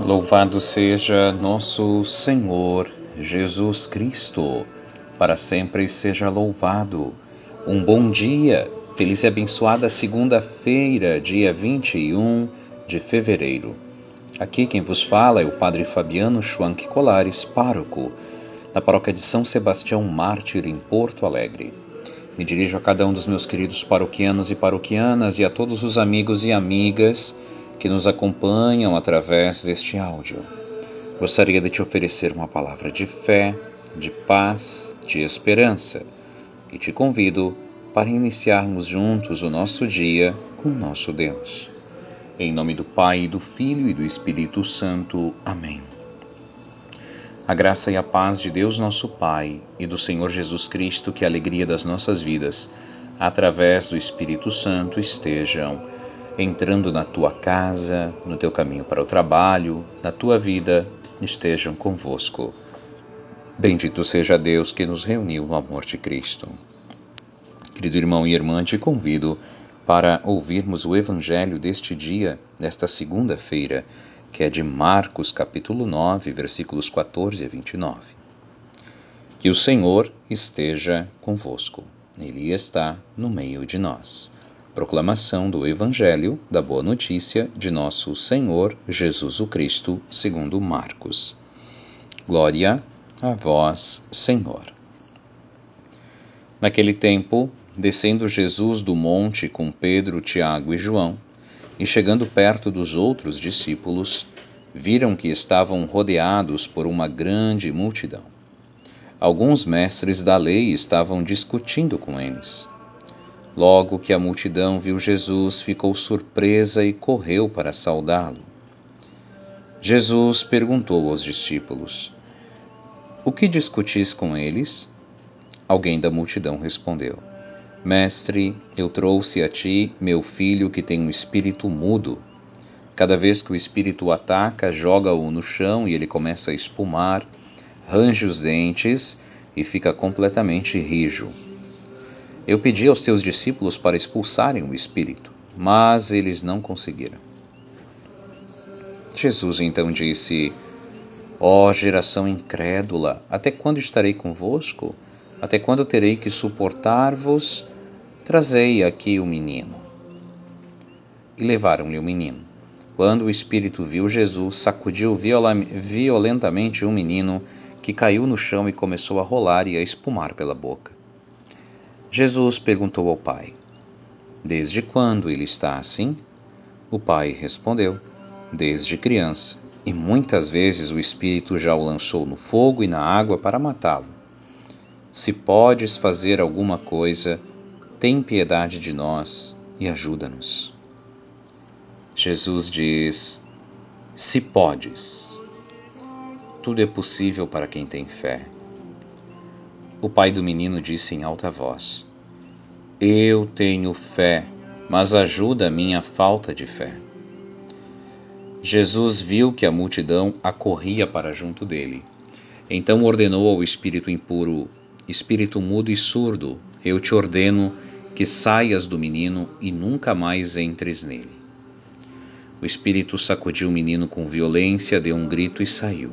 Louvado seja nosso Senhor Jesus Cristo, para sempre seja louvado. Um bom dia, feliz e abençoada segunda-feira, dia 21 de fevereiro. Aqui quem vos fala é o Padre Fabiano Schwank Colares, pároco, da paróquia de São Sebastião Mártir, em Porto Alegre. Me dirijo a cada um dos meus queridos paroquianos e paroquianas e a todos os amigos e amigas que nos acompanham através deste áudio. Gostaria de te oferecer uma palavra de fé, de paz, de esperança e te convido para iniciarmos juntos o nosso dia com nosso Deus. Em nome do Pai, do Filho e do Espírito Santo. Amém. A graça e a paz de Deus, nosso Pai, e do Senhor Jesus Cristo, que a alegria das nossas vidas, através do Espírito Santo, estejam entrando na tua casa, no teu caminho para o trabalho, na tua vida, estejam convosco. Bendito seja Deus que nos reuniu no amor de Cristo. Querido irmão e irmã, te convido para ouvirmos o evangelho deste dia, desta segunda-feira, que é de Marcos, capítulo 9, versículos 14 a 29. Que o Senhor esteja convosco. Ele está no meio de nós. Proclamação do Evangelho da Boa Notícia de Nosso Senhor Jesus o Cristo, segundo Marcos. Glória a vós, Senhor. Naquele tempo, descendo Jesus do monte com Pedro, Tiago e João, e chegando perto dos outros discípulos, viram que estavam rodeados por uma grande multidão. Alguns mestres da lei estavam discutindo com eles. Logo que a multidão viu Jesus, ficou surpresa e correu para saudá-lo. Jesus perguntou aos discípulos: O que discutis com eles? Alguém da multidão respondeu: Mestre, eu trouxe a ti meu filho que tem um espírito mudo. Cada vez que o espírito o ataca, joga-o no chão e ele começa a espumar, range os dentes e fica completamente rijo. Eu pedi aos teus discípulos para expulsarem o espírito, mas eles não conseguiram. Jesus então disse: Ó oh, geração incrédula, até quando estarei convosco? Até quando terei que suportar-vos? Trazei aqui o menino. E levaram-lhe o menino. Quando o espírito viu Jesus, sacudiu violentamente o menino, que caiu no chão e começou a rolar e a espumar pela boca. Jesus perguntou ao pai: Desde quando ele está assim? O pai respondeu: Desde criança, e muitas vezes o Espírito já o lançou no fogo e na água para matá-lo. Se podes fazer alguma coisa, tem piedade de nós e ajuda-nos. Jesus diz: Se podes, tudo é possível para quem tem fé. O pai do menino disse em alta voz: Eu tenho fé, mas ajuda a minha falta de fé. Jesus viu que a multidão acorria para junto dele. Então ordenou ao espírito impuro: Espírito mudo e surdo, eu te ordeno que saias do menino e nunca mais entres nele. O espírito sacudiu o menino com violência, deu um grito e saiu.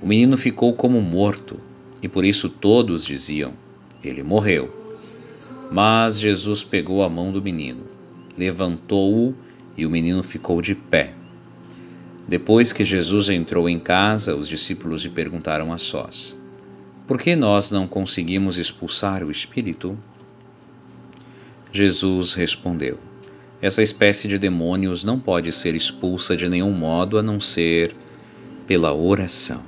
O menino ficou como morto e por isso todos diziam: Ele morreu. Mas Jesus pegou a mão do menino, levantou-o e o menino ficou de pé. Depois que Jesus entrou em casa, os discípulos lhe perguntaram a sós: Por que nós não conseguimos expulsar o espírito? Jesus respondeu: Essa espécie de demônios não pode ser expulsa de nenhum modo a não ser pela oração.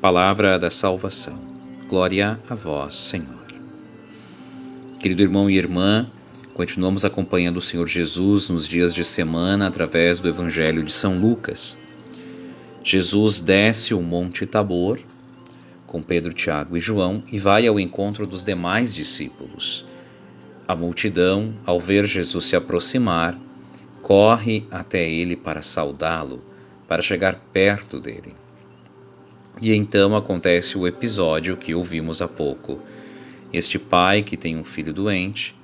Palavra da salvação. Glória a vós, Senhor. Querido irmão e irmã, continuamos acompanhando o Senhor Jesus nos dias de semana através do Evangelho de São Lucas. Jesus desce o Monte Tabor com Pedro, Tiago e João e vai ao encontro dos demais discípulos. A multidão, ao ver Jesus se aproximar, corre até ele para saudá-lo, para chegar perto dele. E então acontece o episódio que ouvimos há pouco. Este pai que tem um filho doente,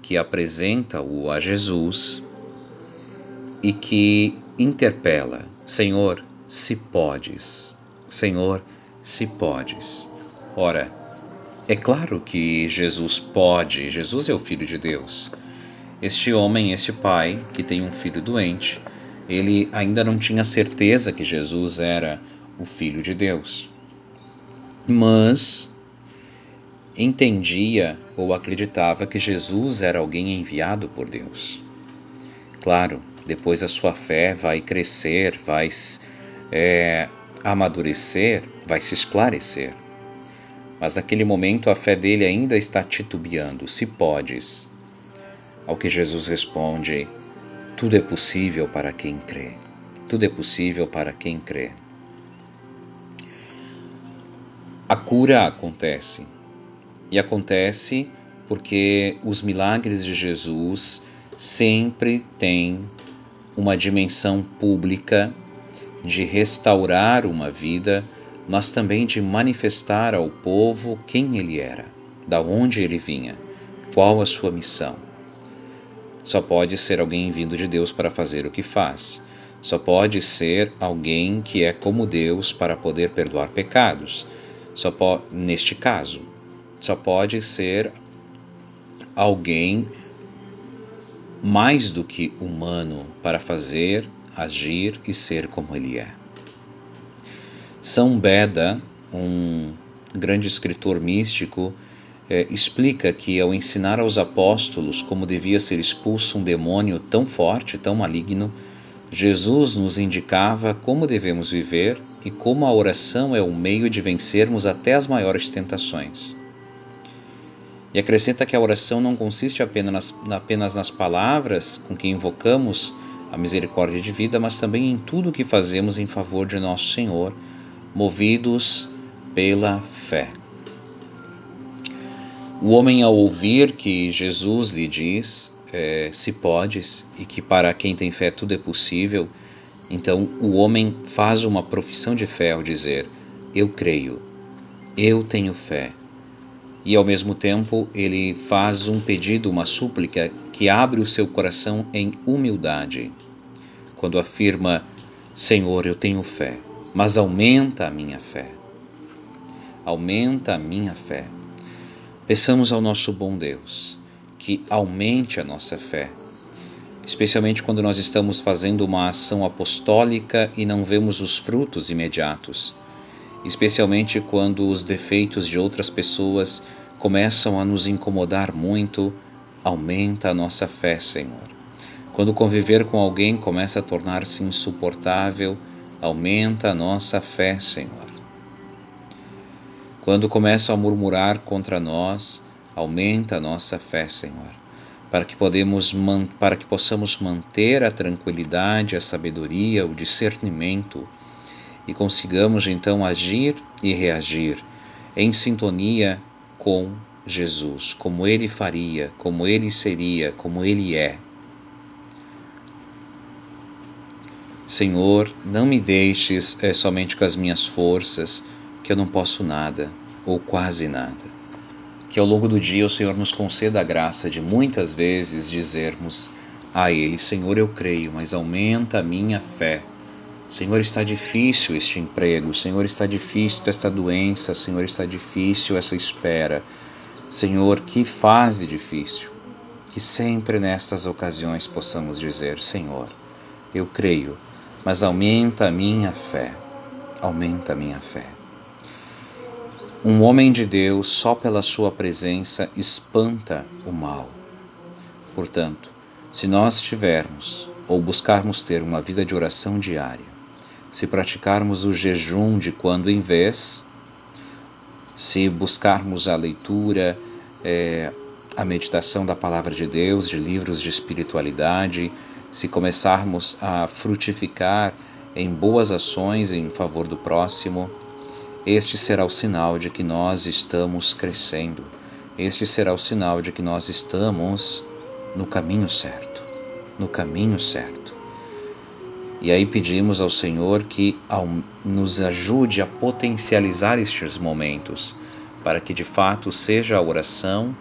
que apresenta-o a Jesus, e que interpela: Senhor, se podes. Senhor, se podes. Ora, é claro que Jesus pode, Jesus é o Filho de Deus. Este homem, este pai, que tem um filho doente, ele ainda não tinha certeza que Jesus era o Filho de Deus. Mas entendia ou acreditava que Jesus era alguém enviado por Deus. Claro, depois a sua fé vai crescer, vai é, amadurecer, vai se esclarecer. Mas naquele momento a fé dele ainda está titubeando, se podes. Ao que Jesus responde: Tudo é possível para quem crê. Tudo é possível para quem crê. A cura acontece. E acontece porque os milagres de Jesus sempre têm uma dimensão pública de restaurar uma vida, mas também de manifestar ao povo quem ele era, da onde ele vinha, qual a sua missão. Só pode ser alguém vindo de Deus para fazer o que faz. Só pode ser alguém que é como Deus para poder perdoar pecados. Só po neste caso, só pode ser alguém mais do que humano para fazer, agir e ser como ele é. São Beda, um grande escritor místico, é, explica que ao ensinar aos apóstolos como devia ser expulso um demônio tão forte, tão maligno, Jesus nos indicava como devemos viver e como a oração é o meio de vencermos até as maiores tentações. E acrescenta que a oração não consiste apenas nas, apenas nas palavras com que invocamos a misericórdia de vida, mas também em tudo o que fazemos em favor de nosso Senhor, movidos pela fé. O homem, ao ouvir que Jesus lhe diz, é, se podes, e que para quem tem fé tudo é possível, então o homem faz uma profissão de fé ao dizer: Eu creio, eu tenho fé. E ao mesmo tempo ele faz um pedido, uma súplica que abre o seu coração em humildade. Quando afirma: Senhor, eu tenho fé, mas aumenta a minha fé. Aumenta a minha fé. Peçamos ao nosso bom Deus que aumente a nossa fé, especialmente quando nós estamos fazendo uma ação apostólica e não vemos os frutos imediatos, especialmente quando os defeitos de outras pessoas começam a nos incomodar muito, aumenta a nossa fé, Senhor. Quando conviver com alguém começa a tornar-se insuportável, aumenta a nossa fé, Senhor. Quando começam a murmurar contra nós, aumenta a nossa fé, Senhor, para que, podemos, para que possamos manter a tranquilidade, a sabedoria, o discernimento e consigamos então agir e reagir em sintonia com Jesus, como ele faria, como ele seria, como ele é. Senhor, não me deixes é, somente com as minhas forças, que eu não posso nada, ou quase nada. Que ao longo do dia o Senhor nos conceda a graça de muitas vezes dizermos a Ele: Senhor, eu creio, mas aumenta a minha fé. Senhor, está difícil este emprego, Senhor, está difícil esta doença, Senhor, está difícil essa espera. Senhor, que fase difícil. Que sempre nestas ocasiões possamos dizer: Senhor, eu creio, mas aumenta a minha fé. Aumenta a minha fé. Um homem de Deus, só pela sua presença, espanta o mal. Portanto, se nós tivermos ou buscarmos ter uma vida de oração diária, se praticarmos o jejum de quando em vez, se buscarmos a leitura, é, a meditação da palavra de Deus, de livros de espiritualidade, se começarmos a frutificar em boas ações em favor do próximo, este será o sinal de que nós estamos crescendo. Este será o sinal de que nós estamos no caminho certo. No caminho certo. E aí pedimos ao Senhor que nos ajude a potencializar estes momentos, para que de fato seja a oração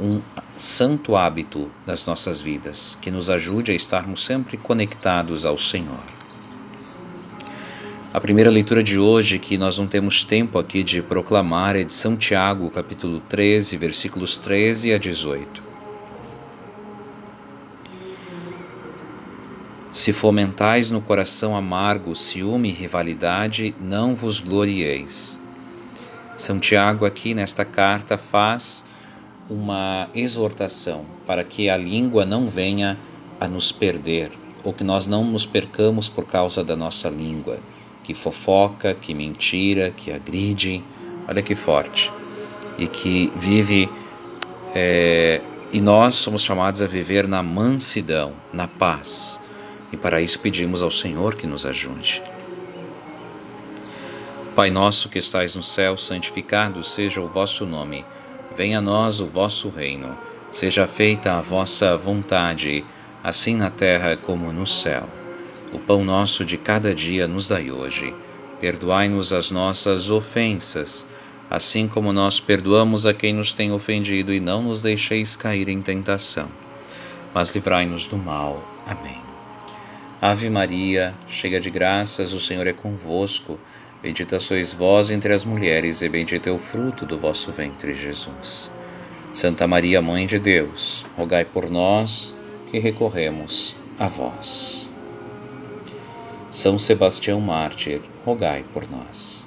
um santo hábito das nossas vidas, que nos ajude a estarmos sempre conectados ao Senhor. A primeira leitura de hoje, que nós não temos tempo aqui de proclamar, é de São Tiago, capítulo 13, versículos 13 a 18. Se fomentais no coração amargo ciúme e rivalidade, não vos glorieis. São Tiago, aqui nesta carta, faz uma exortação para que a língua não venha a nos perder, ou que nós não nos percamos por causa da nossa língua, que fofoca, que mentira, que agride, olha que forte, e que vive, é, e nós somos chamados a viver na mansidão, na paz, e para isso pedimos ao Senhor que nos ajude. Pai nosso que estais no céu, santificado seja o vosso nome. Venha a nós o vosso reino. Seja feita a vossa vontade, assim na terra como no céu. O pão nosso de cada dia nos dai hoje. Perdoai-nos as nossas ofensas, assim como nós perdoamos a quem nos tem ofendido, e não nos deixeis cair em tentação. Mas livrai-nos do mal. Amém. Ave Maria, cheia de graças, o Senhor é convosco. Bendita sois vós entre as mulheres, e bendito é o fruto do vosso ventre, Jesus. Santa Maria, Mãe de Deus, rogai por nós que recorremos a vós. São Sebastião Mártir, rogai por nós.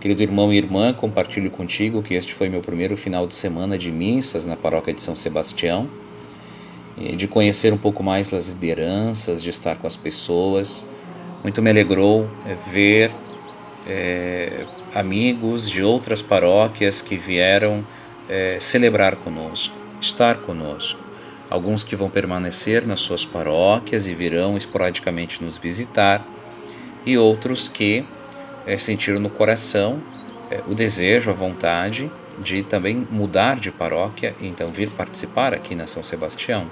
Querido irmão e irmã, compartilho contigo que este foi meu primeiro final de semana de missas na paróquia de São Sebastião, de conhecer um pouco mais as lideranças, de estar com as pessoas. Muito me alegrou é, ver é, amigos de outras paróquias que vieram é, celebrar conosco, estar conosco. Alguns que vão permanecer nas suas paróquias e virão esporadicamente nos visitar, e outros que é, sentiram no coração é, o desejo, a vontade de também mudar de paróquia e então vir participar aqui na São Sebastião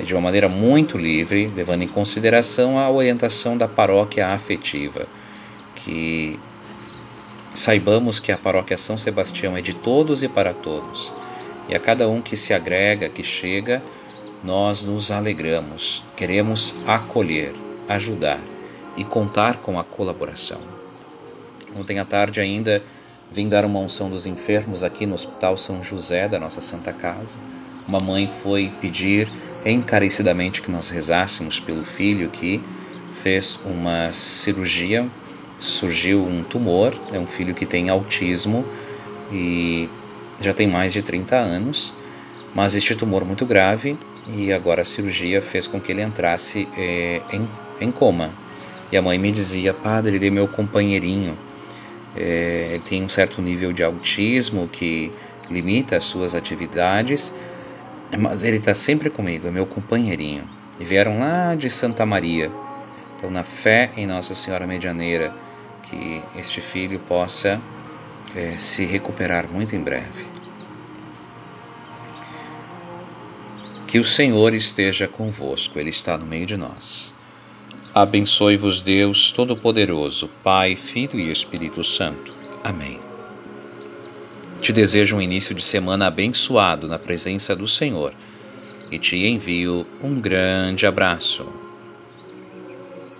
é, de uma maneira muito livre, levando em consideração a orientação da paróquia afetiva que saibamos que a paróquia São Sebastião é de todos e para todos. E a cada um que se agrega, que chega, nós nos alegramos, queremos acolher, ajudar e contar com a colaboração. Ontem à tarde ainda vim dar uma unção dos enfermos aqui no Hospital São José da nossa Santa Casa. Uma mãe foi pedir encarecidamente que nós rezássemos pelo filho que fez uma cirurgia surgiu um tumor, é um filho que tem autismo e já tem mais de 30 anos, mas este tumor muito grave e agora a cirurgia fez com que ele entrasse é, em, em coma. E a mãe me dizia, padre, ele é meu companheirinho, é, ele tem um certo nível de autismo que limita as suas atividades, mas ele está sempre comigo, é meu companheirinho. E vieram lá de Santa Maria, então, na fé em Nossa Senhora Medianeira, que este filho possa é, se recuperar muito em breve. Que o Senhor esteja convosco, Ele está no meio de nós. Abençoe-vos, Deus Todo-Poderoso, Pai, Filho e Espírito Santo. Amém. Te desejo um início de semana abençoado na presença do Senhor e te envio um grande abraço.